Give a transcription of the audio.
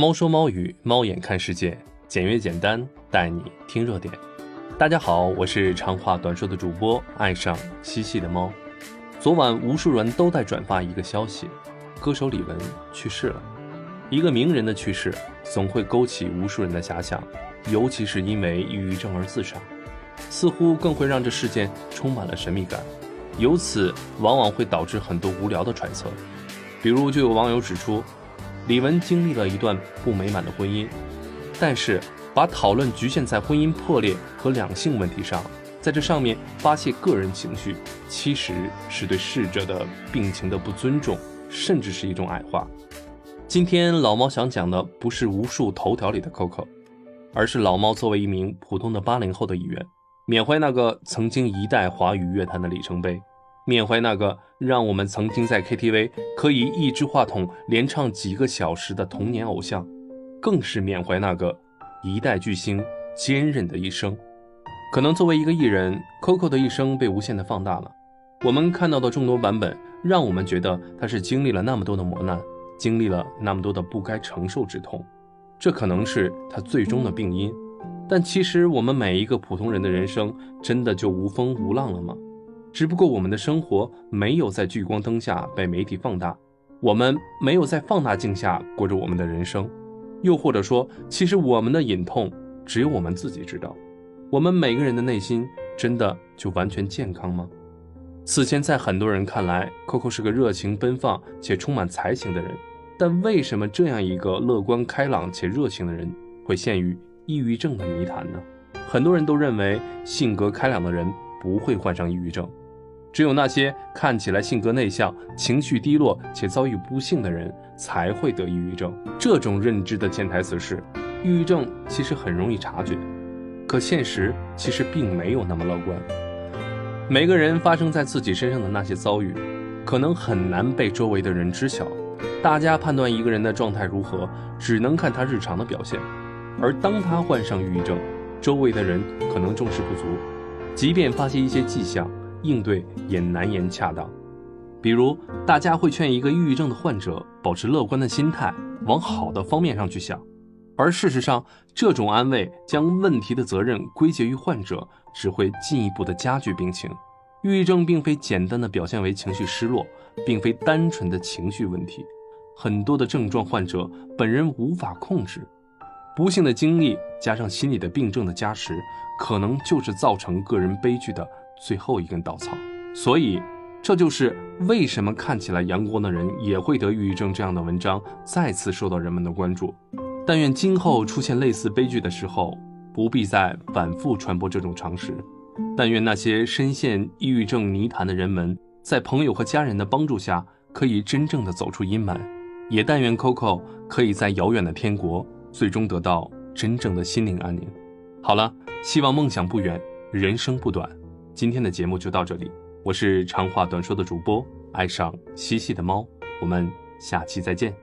猫说猫语，猫眼看世界，简约简单，带你听热点。大家好，我是长话短说的主播，爱上嬉戏的猫。昨晚无数人都在转发一个消息，歌手李玟去世了。一个名人的去世，总会勾起无数人的遐想，尤其是因为抑郁症而自杀，似乎更会让这事件充满了神秘感。由此，往往会导致很多无聊的揣测。比如，就有网友指出，李玟经历了一段不美满的婚姻，但是把讨论局限在婚姻破裂和两性问题上，在这上面发泄个人情绪，其实是对逝者的病情的不尊重，甚至是一种矮化。今天老猫想讲的不是无数头条里的 Coco，而是老猫作为一名普通的八零后的一员，缅怀那个曾经一代华语乐坛的里程碑。缅怀那个让我们曾经在 KTV 可以一支话筒连唱几个小时的童年偶像，更是缅怀那个一代巨星坚韧的一生。可能作为一个艺人，Coco 的一生被无限的放大了。我们看到的众多版本，让我们觉得他是经历了那么多的磨难，经历了那么多的不该承受之痛，这可能是他最终的病因。但其实我们每一个普通人的人生，真的就无风无浪了吗？只不过我们的生活没有在聚光灯下被媒体放大，我们没有在放大镜下过着我们的人生，又或者说，其实我们的隐痛只有我们自己知道。我们每个人的内心真的就完全健康吗？此前在很多人看来，Coco 是个热情奔放且充满才情的人，但为什么这样一个乐观开朗且热情的人会陷于抑郁症的泥潭呢？很多人都认为性格开朗的人不会患上抑郁症。只有那些看起来性格内向、情绪低落且遭遇不幸的人才会得抑郁症。这种认知的潜台词是，抑郁症其实很容易察觉，可现实其实并没有那么乐观。每个人发生在自己身上的那些遭遇，可能很难被周围的人知晓。大家判断一个人的状态如何，只能看他日常的表现。而当他患上抑郁症，周围的人可能重视不足，即便发现一些迹象。应对也难言恰当，比如大家会劝一个抑郁症的患者保持乐观的心态，往好的方面上去想，而事实上，这种安慰将问题的责任归结于患者，只会进一步的加剧病情。抑郁症并非简单的表现为情绪失落，并非单纯的情绪问题，很多的症状患者本人无法控制，不幸的经历加上心理的病症的加持，可能就是造成个人悲剧的。最后一根稻草，所以这就是为什么看起来阳光的人也会得抑郁症这样的文章再次受到人们的关注。但愿今后出现类似悲剧的时候，不必再反复传播这种常识。但愿那些深陷抑郁症泥潭的人们，在朋友和家人的帮助下，可以真正的走出阴霾。也但愿 Coco 可以在遥远的天国，最终得到真正的心灵安宁。好了，希望梦想不远，人生不短。今天的节目就到这里，我是长话短说的主播，爱上嬉戏的猫，我们下期再见。